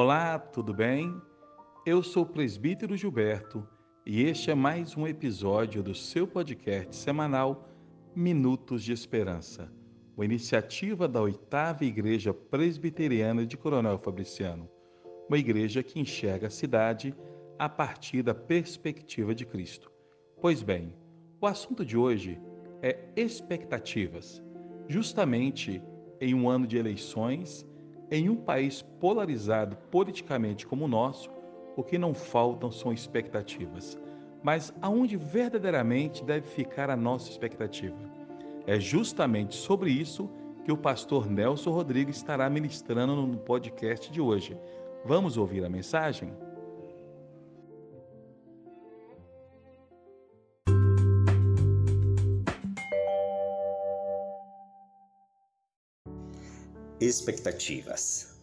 Olá, tudo bem? Eu sou o presbítero Gilberto e este é mais um episódio do seu podcast semanal Minutos de Esperança, uma iniciativa da oitava Igreja Presbiteriana de Coronel Fabriciano, uma igreja que enxerga a cidade a partir da perspectiva de Cristo. Pois bem, o assunto de hoje é expectativas, justamente em um ano de eleições em um país polarizado politicamente como o nosso, o que não faltam são expectativas. Mas aonde verdadeiramente deve ficar a nossa expectativa? É justamente sobre isso que o pastor Nelson Rodrigues estará ministrando no podcast de hoje. Vamos ouvir a mensagem? Expectativas.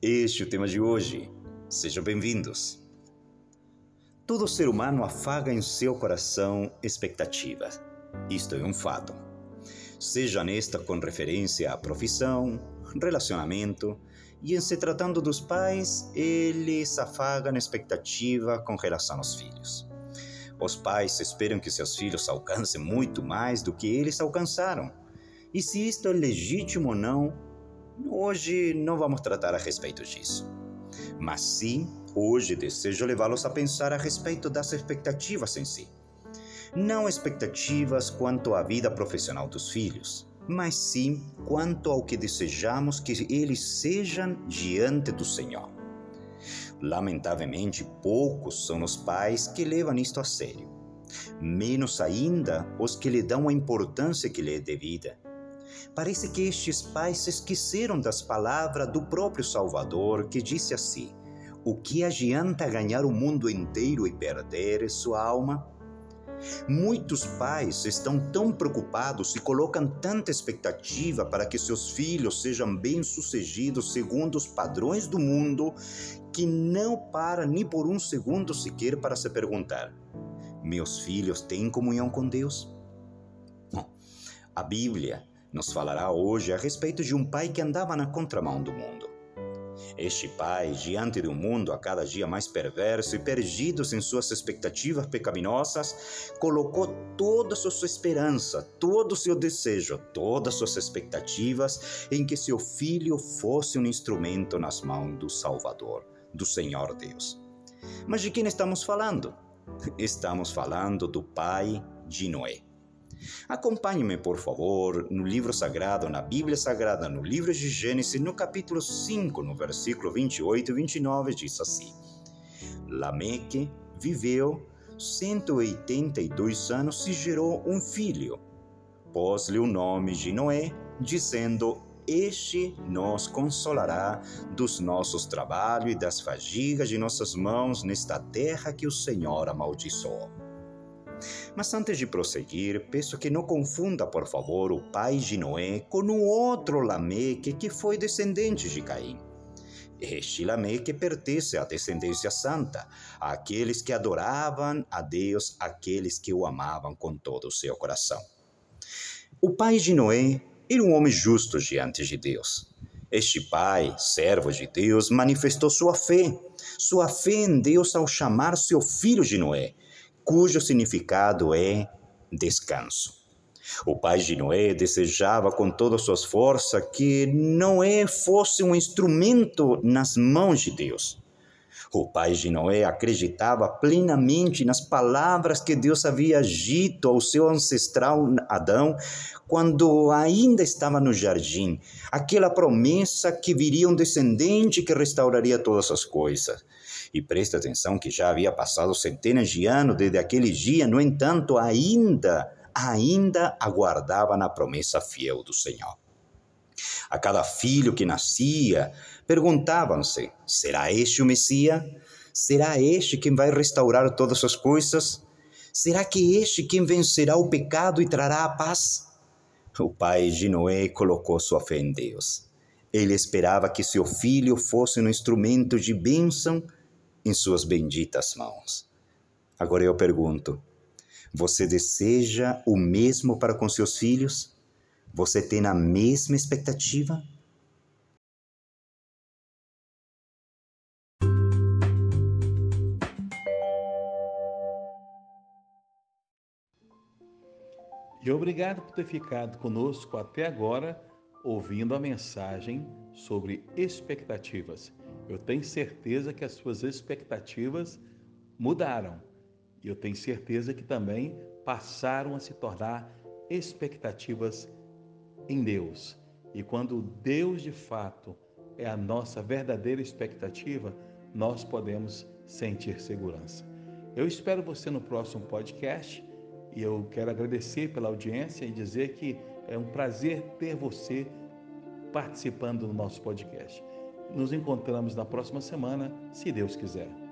Este é o tema de hoje. Sejam bem-vindos. Todo ser humano afaga em seu coração expectativas. Isto é um fato. Seja nesta com referência à profissão, relacionamento, e em se tratando dos pais, eles afagam expectativa com relação aos filhos. Os pais esperam que seus filhos alcancem muito mais do que eles alcançaram. E se isto é legítimo ou não, Hoje não vamos tratar a respeito disso. Mas sim, hoje desejo levá-los a pensar a respeito das expectativas em si. Não expectativas quanto à vida profissional dos filhos, mas sim quanto ao que desejamos que eles sejam diante do Senhor. Lamentavelmente, poucos são os pais que levam isto a sério. Menos ainda os que lhe dão a importância que lhe é devida Parece que estes pais se esqueceram das palavras do próprio Salvador, que disse assim: O que adianta ganhar o mundo inteiro e perder sua alma? Muitos pais estão tão preocupados e colocam tanta expectativa para que seus filhos sejam bem-sucedidos segundo os padrões do mundo que não para nem por um segundo sequer para se perguntar: Meus filhos têm comunhão com Deus? Bom, a Bíblia nos falará hoje a respeito de um pai que andava na contramão do mundo. Este pai, diante de um mundo a cada dia mais perverso e perdido em suas expectativas pecaminosas, colocou toda a sua esperança, todo o seu desejo, todas as suas expectativas em que seu filho fosse um instrumento nas mãos do Salvador, do Senhor Deus. Mas de quem estamos falando? Estamos falando do pai de Noé. Acompanhe-me, por favor, no livro sagrado, na Bíblia Sagrada, no livro de Gênesis, no capítulo 5, no versículo 28 e 29, diz assim: Lameque viveu 182 anos e gerou um filho. Pôs-lhe o nome de Noé, dizendo: Este nos consolará dos nossos trabalhos e das fadigas de nossas mãos nesta terra que o Senhor amaldiçoou. Mas antes de prosseguir, peço que não confunda, por favor, o pai de Noé com o outro Lameque que foi descendente de Caim. Este Lameque pertence à descendência santa, àqueles que adoravam a Deus, aqueles que o amavam com todo o seu coração. O pai de Noé era um homem justo diante de Deus. Este pai, servo de Deus, manifestou sua fé, sua fé em Deus ao chamar seu filho de Noé, cujo significado é descanso. O pai de Noé desejava com todas suas forças que Noé fosse um instrumento nas mãos de Deus. O pai de Noé acreditava plenamente nas palavras que Deus havia dito ao seu ancestral Adão quando ainda estava no jardim, aquela promessa que viria um descendente que restauraria todas as coisas. E preste atenção que já havia passado centenas de anos desde aquele dia, no entanto, ainda, ainda aguardava na promessa fiel do Senhor. A cada filho que nascia, perguntavam-se: será este o Messias? Será este quem vai restaurar todas as coisas? Será que este quem vencerá o pecado e trará a paz? O pai de Noé colocou sua fé em Deus. Ele esperava que seu filho fosse um instrumento de bênção em suas benditas mãos. Agora eu pergunto: você deseja o mesmo para com seus filhos? Você tem a mesma expectativa? E obrigado por ter ficado conosco até agora, ouvindo a mensagem sobre expectativas. Eu tenho certeza que as suas expectativas mudaram. E eu tenho certeza que também passaram a se tornar expectativas em Deus. E quando Deus de fato é a nossa verdadeira expectativa, nós podemos sentir segurança. Eu espero você no próximo podcast e eu quero agradecer pela audiência e dizer que é um prazer ter você participando do nosso podcast. Nos encontramos na próxima semana, se Deus quiser.